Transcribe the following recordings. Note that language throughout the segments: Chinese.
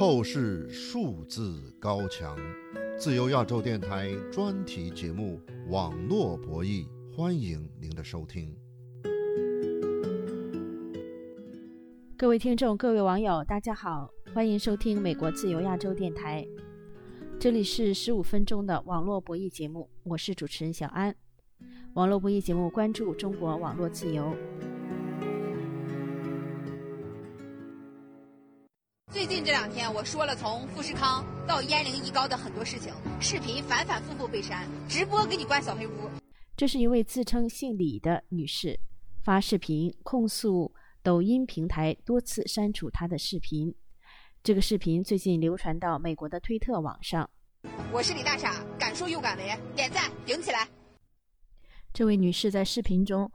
透视数字高墙，自由亚洲电台专题节目《网络博弈》，欢迎您的收听。各位听众、各位网友，大家好，欢迎收听美国自由亚洲电台。这里是十五分钟的网络博弈节目，我是主持人小安。网络博弈节目关注中国网络自由。最近这两天，我说了从富士康到鄢陵一高的很多事情，视频反反复复被删，直播给你关小黑屋。这是一位自称姓李的女士发视频控诉抖音平台多次删除她的视频。这个视频最近流传到美国的推特网上。我是李大傻，敢说又敢为，点赞顶起来！这位女士在视频中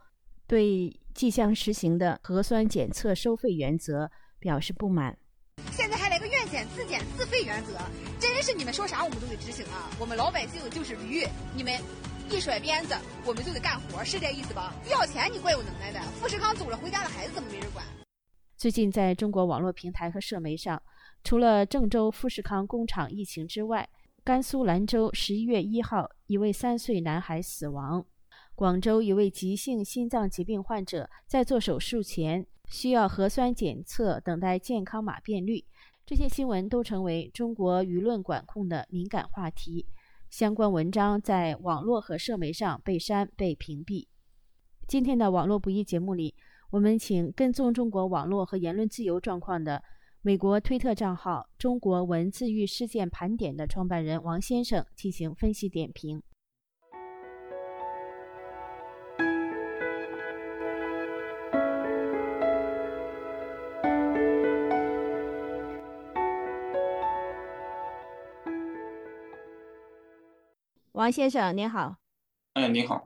对即将实行的核酸检测收费原则表示不满。现在还来个愿检自检自费原则，真是你们说啥我们都得执行啊！我们老百姓就是驴，你们一甩鞭子我们就得干活，是这意思吧？要钱你怪有能耐的，富士康走了，回家的孩子怎么没人管？最近在中国网络平台和社媒上，除了郑州富士康工厂疫情之外，甘肃兰州十一月一号一位三岁男孩死亡，广州一位急性心脏疾病患者在做手术前。需要核酸检测，等待健康码变绿，这些新闻都成为中国舆论管控的敏感话题。相关文章在网络和社媒上被删、被屏蔽。今天的网络不易节目里，我们请跟踪中国网络和言论自由状况的美国推特账号“中国文字狱事件盘点”的创办人王先生进行分析点评。王先生您好，哎，您好。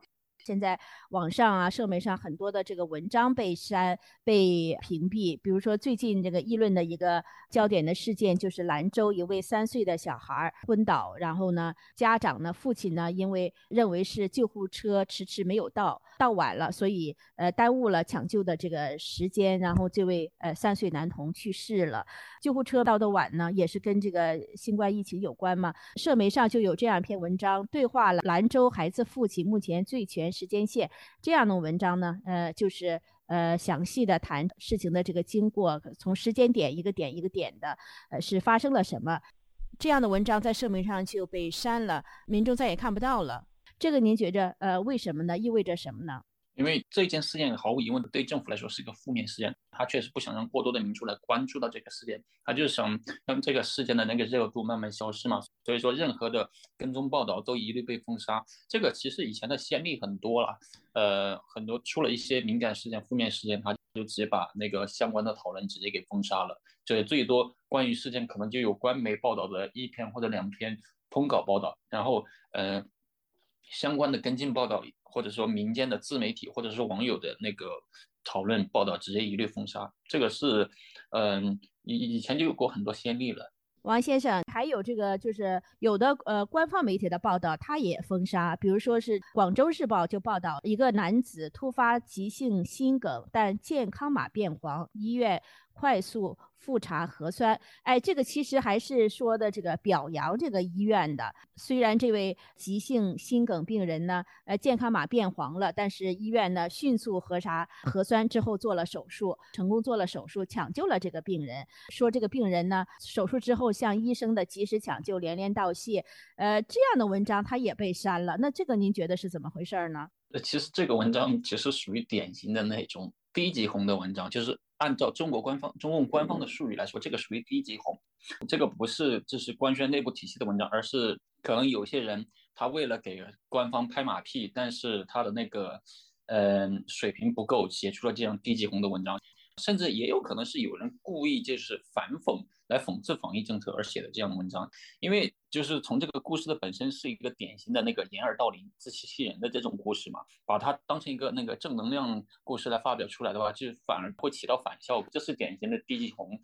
现在网上啊、社媒上很多的这个文章被删、被屏蔽。比如说，最近这个议论的一个焦点的事件，就是兰州一位三岁的小孩昏倒，然后呢，家长呢、父亲呢，因为认为是救护车迟迟没有到，到晚了，所以呃耽误了抢救的这个时间，然后这位呃三岁男童去世了。救护车到的晚呢，也是跟这个新冠疫情有关嘛。社媒上就有这样一篇文章，对话了兰州孩子父亲，目前最全。时间线这样的文章呢，呃，就是呃详细的谈事情的这个经过，从时间点一个点一个点的，呃是发生了什么，这样的文章在社媒上就被删了，民众再也看不到了。这个您觉着呃为什么呢？意味着什么呢？因为这件事件毫无疑问对政府来说是一个负面事件，他确实不想让过多的民众来关注到这个事件，他就是想让这个事件的那个热度慢慢消失嘛。所以说，任何的跟踪报道都一律被封杀。这个其实以前的先例很多了，呃，很多出了一些敏感事件、负面事件，他就直接把那个相关的讨论直接给封杀了。这最多关于事件可能就有官媒报道的一篇或者两篇通稿报道，然后呃，相关的跟进报道。或者说民间的自媒体，或者是网友的那个讨论报道，直接一律封杀。这个是，嗯，以以前就有过很多先例了。王先生，还有这个就是有的呃官方媒体的报道，他也封杀。比如说是广州日报就报道一个男子突发急性心梗，但健康码变黄，医院快速。复查核酸，哎，这个其实还是说的这个表扬这个医院的。虽然这位急性心梗病人呢，呃，健康码变黄了，但是医院呢迅速核查核酸之后做了手术，成功做了手术，抢救了这个病人。说这个病人呢，手术之后向医生的及时抢救连连道谢。呃，这样的文章他也被删了。那这个您觉得是怎么回事呢？呃，其实这个文章其实属于典型的那种低级红的文章，就是。按照中国官方、中共官方的术语来说，这个属于低级红，这个不是这是官宣内部体系的文章，而是可能有些人他为了给官方拍马屁，但是他的那个嗯水平不够，写出了这样低级红的文章。甚至也有可能是有人故意就是反讽来讽刺防疫政策而写的这样的文章，因为就是从这个故事的本身是一个典型的那个掩耳盗铃、自欺欺人的这种故事嘛，把它当成一个那个正能量故事来发表出来的话，就反而会起到反效果。这是典型的低级红。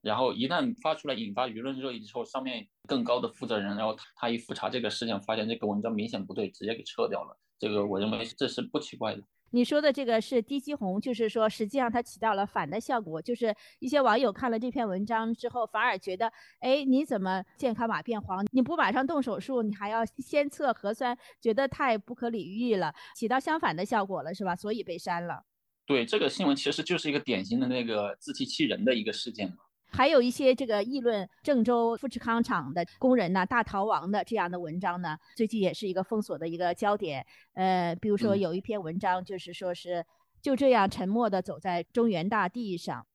然后一旦发出来引发舆论热议之后，上面更高的负责人，然后他一复查这个事情，发现这个文章明显不对，直接给撤掉了。这个我认为这是不奇怪的。你说的这个是低肌红，就是说实际上它起到了反的效果，就是一些网友看了这篇文章之后，反而觉得，哎，你怎么健康码变黄？你不马上动手术，你还要先测核酸，觉得太不可理喻了，起到相反的效果了，是吧？所以被删了。对，这个新闻其实就是一个典型的那个自欺欺人的一个事件嘛。还有一些这个议论郑州富士康厂的工人呢大逃亡的这样的文章呢，最近也是一个封锁的一个焦点。呃，比如说有一篇文章就是说是就这样沉默的走在中原大地上。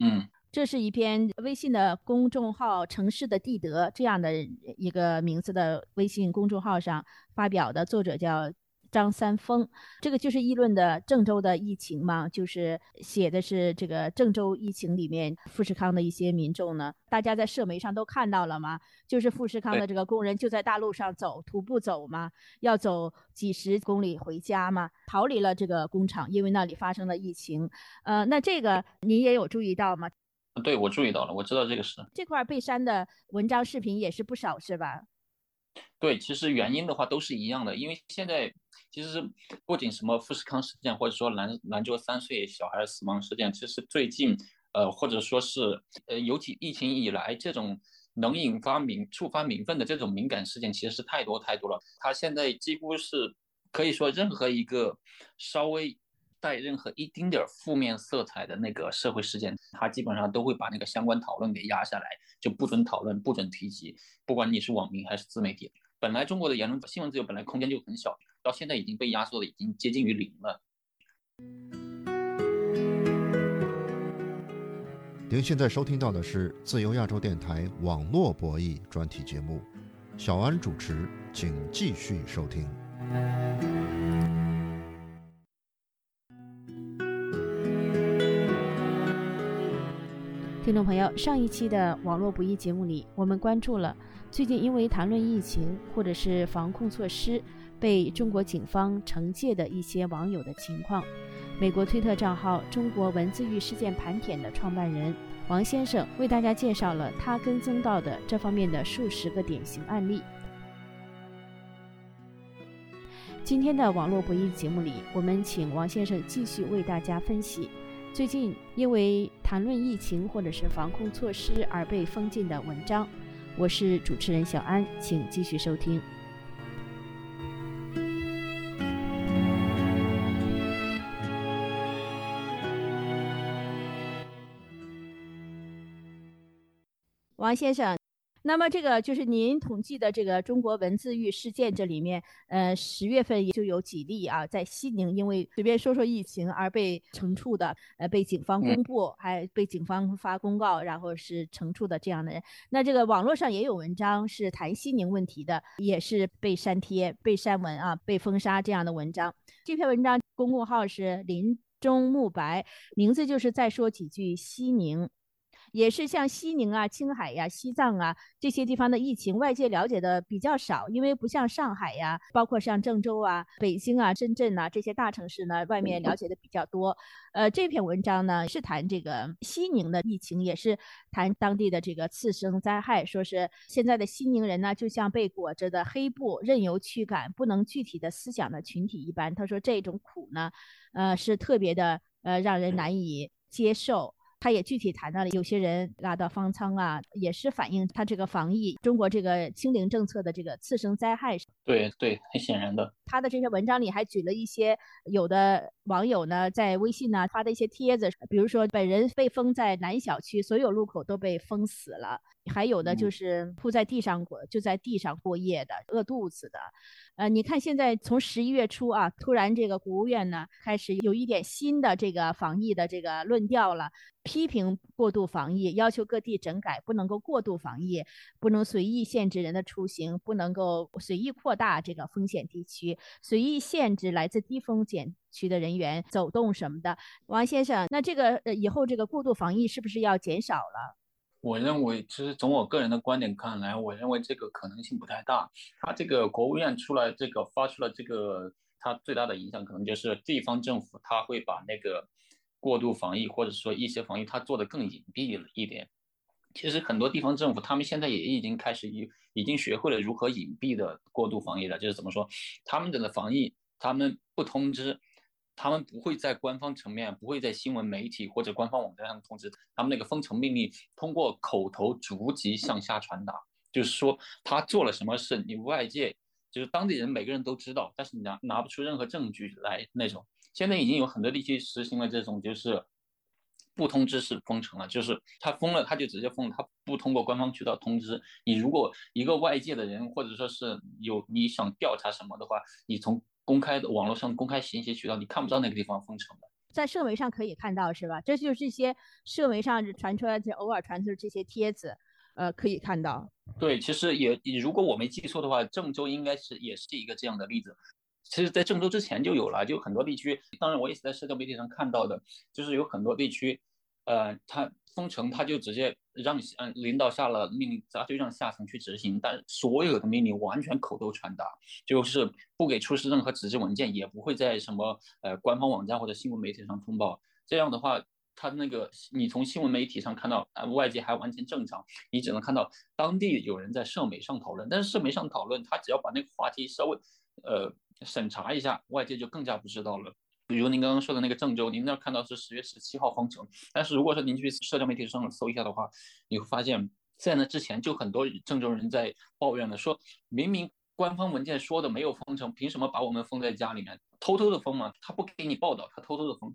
嗯，这是一篇微信的公众号“城市的地德”这样的一个名字的微信公众号上发表的，作者叫。张三丰，这个就是议论的郑州的疫情嘛，就是写的是这个郑州疫情里面富士康的一些民众呢，大家在社媒上都看到了嘛？就是富士康的这个工人就在大路上走，徒步走嘛，要走几十公里回家嘛，逃离了这个工厂，因为那里发生了疫情。呃，那这个您也有注意到吗？对，我注意到了，我知道这个事。这块被删的文章视频也是不少，是吧？对，其实原因的话都是一样的，因为现在。其实不仅什么富士康事件，或者说兰兰州三岁小孩死亡事件，其实最近，呃，或者说是呃，尤其疫情以来，这种能引发民触发民愤的这种敏感事件，其实是太多太多了。他现在几乎是可以说，任何一个稍微带任何一丁点儿负面色彩的那个社会事件，他基本上都会把那个相关讨论给压下来，就不准讨论，不准提及，不管你是网民还是自媒体。本来中国的言论新闻自由本来空间就很小。到现在已经被压缩的已经接近于零了。您现在收听到的是自由亚洲电台网络博弈专题节目，小安主持，请继续收听。听众朋友，上一期的网络博弈节目里，我们关注了最近因为谈论疫情或者是防控措施。被中国警方惩戒的一些网友的情况，美国推特账号“中国文字狱事件盘点”的创办人王先生为大家介绍了他跟踪到的这方面的数十个典型案例。今天的网络博弈节目里，我们请王先生继续为大家分析最近因为谈论疫情或者是防控措施而被封禁的文章。我是主持人小安，请继续收听。王先生，那么这个就是您统计的这个中国文字狱事件，这里面，呃，十月份也就有几例啊，在西宁因为随便说说疫情而被惩处的，呃，被警方公布，还被警方发公告，然后是惩处的这样的人。那这个网络上也有文章是谈西宁问题的，也是被删帖、被删文啊、被封杀这样的文章。这篇文章公共号是林中木白，名字就是再说几句西宁。也是像西宁啊、青海呀、西藏啊这些地方的疫情，外界了解的比较少，因为不像上海呀，包括像郑州啊、北京啊、深圳呐这些大城市呢，外面了解的比较多。呃，这篇文章呢是谈这个西宁的疫情，也是谈当地的这个次生灾害，说是现在的西宁人呢，就像被裹着的黑布，任由驱赶，不能具体的思想的群体一般。他说这种苦呢，呃，是特别的，呃，让人难以接受。他也具体谈到了有些人拉到方舱啊，也是反映他这个防疫中国这个清零政策的这个次生灾害。对对，很显然的。他的这些文章里还举了一些有的网友呢在微信呢发的一些帖子，比如说本人被封在南小区，所有路口都被封死了；还有的就是铺在地上过，就在地上过夜的，饿肚子的。呃，你看现在从十一月初啊，突然这个国务院呢开始有一点新的这个防疫的这个论调了，批评过度防疫，要求各地整改，不能够过度防疫，不能随意限制人的出行，不能够随意扩大这个风险地区，随意限制来自低风险区的人员走动什么的。王先生，那这个呃以后这个过度防疫是不是要减少了？我认为，其实从我个人的观点看来，我认为这个可能性不太大。他这个国务院出来这个发出了这个，它最大的影响可能就是地方政府他会把那个过度防疫或者说一些防疫，它做得更隐蔽了一点。其实很多地方政府他们现在也已经开始已已经学会了如何隐蔽的过度防疫了。就是怎么说，他们的防疫他们不通知，他们不会在官方层面，不会在新闻媒体或者官方网站上通知，他们那个封城命令通过口头逐级向下传达，就是说他做了什么事，你外界就是当地人每个人都知道，但是你拿拿不出任何证据来那种。现在已经有很多地区实行了这种，就是不通知是封城了，就是他封了，他就直接封了，他不通过官方渠道通知你。如果一个外界的人，或者说是有你想调查什么的话，你从公开的网络上公开信息渠道，你看不到那个地方封城的。在社媒上可以看到是吧？这就是一些社媒上传出来这偶尔传出这些帖子，呃，可以看到。对，其实也如果我没记错的话，郑州应该是也是一个这样的例子。其实，在郑州之前就有了，就很多地区。当然，我也是在社交媒体上看到的，就是有很多地区，呃，他封城，他就直接让嗯领导下了命令，他就让下层去执行。但所有的命令完全口头传达，就是不给出示任何纸质文件，也不会在什么呃官方网站或者新闻媒体上通报。这样的话，他那个你从新闻媒体上看到，呃，外界还完全正常，你只能看到当地有人在社媒上讨论。但是社媒上讨论，他只要把那个话题稍微呃。审查一下，外界就更加不知道了。比如您刚刚说的那个郑州，您那儿看到是十月十七号封城，但是如果说您去社交媒体上搜一下的话，你会发现在那之前就很多郑州人在抱怨了，说明明官方文件说的没有封城，凭什么把我们封在家里面，偷偷的封嘛？他不给你报道，他偷偷的封，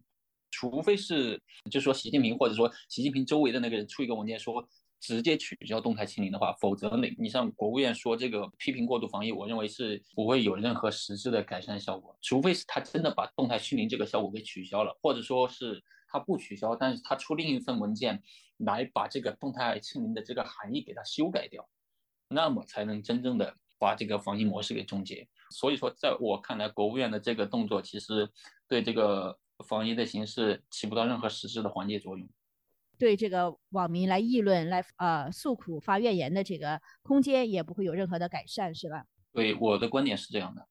除非是就说习近平或者说习近平周围的那个人出一个文件说。直接取消动态清零的话，否则你你像国务院说这个批评过度防疫，我认为是不会有任何实质的改善效果。除非是他真的把动态清零这个效果给取消了，或者说是他不取消，但是他出另一份文件来把这个动态清零的这个含义给它修改掉，那么才能真正的把这个防疫模式给终结。所以说，在我看来，国务院的这个动作其实对这个防疫的形势起不到任何实质的缓解作用。对这个网民来议论、来呃诉苦、发怨言的这个空间也不会有任何的改善，是吧？对，我的观点是这样的。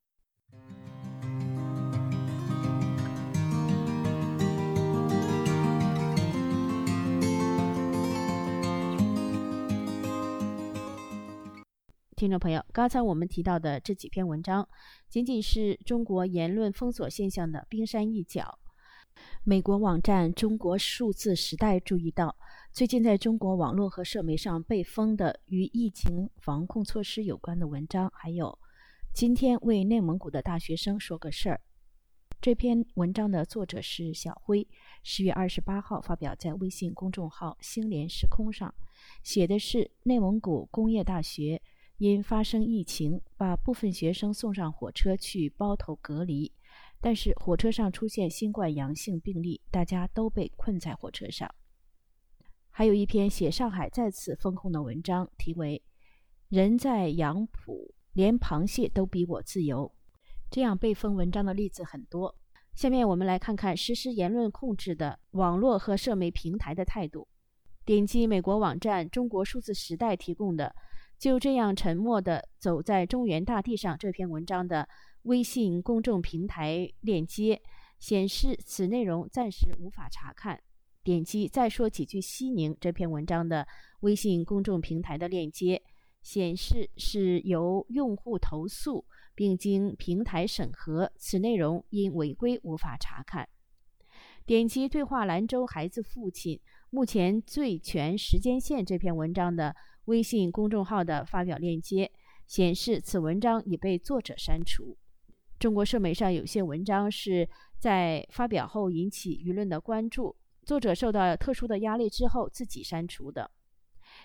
听众朋友，刚才我们提到的这几篇文章，仅仅是中国言论封锁现象的冰山一角。美国网站《中国数字时代》注意到，最近在中国网络和社媒上被封的与疫情防控措施有关的文章，还有“今天为内蒙古的大学生说个事儿”。这篇文章的作者是小辉，十月二十八号发表在微信公众号“星联时空”上，写的是内蒙古工业大学因发生疫情，把部分学生送上火车去包头隔离。但是火车上出现新冠阳性病例，大家都被困在火车上。还有一篇写上海再次封控的文章，题为“人在杨浦，连螃蟹都比我自由”。这样被封文章的例子很多。下面我们来看看实施言论控制的网络和社媒平台的态度。点击美国网站《中国数字时代》提供的“就这样沉默地走在中原大地上”这篇文章的。微信公众平台链接显示，此内容暂时无法查看。点击“再说几句西宁”这篇文章的微信公众平台的链接，显示是由用户投诉并经平台审核，此内容因违规无法查看。点击“对话兰州孩子父亲目前最全时间线”这篇文章的微信公众号的发表链接，显示此文章已被作者删除。中国社媒上有些文章是在发表后引起舆论的关注，作者受到特殊的压力之后自己删除的。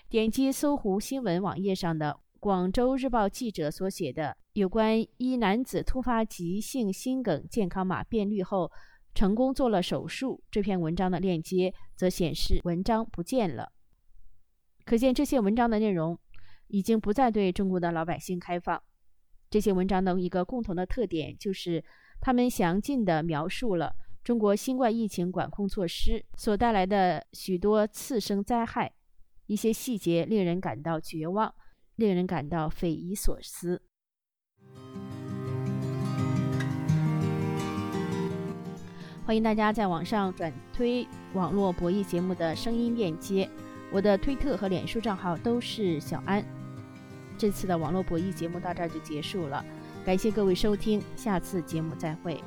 点击搜狐新闻网页上的广州日报记者所写的有关一男子突发急性心梗健康码变绿后成功做了手术这篇文章的链接，则显示文章不见了。可见这些文章的内容已经不再对中国的老百姓开放。这些文章的一个共同的特点就是，他们详尽地描述了中国新冠疫情管控措施所带来的许多次生灾害，一些细节令人感到绝望，令人感到匪夷所思。欢迎大家在网上转推网络博弈节目的声音链接，我的推特和脸书账号都是小安。这次的网络博弈节目到这儿就结束了，感谢各位收听，下次节目再会。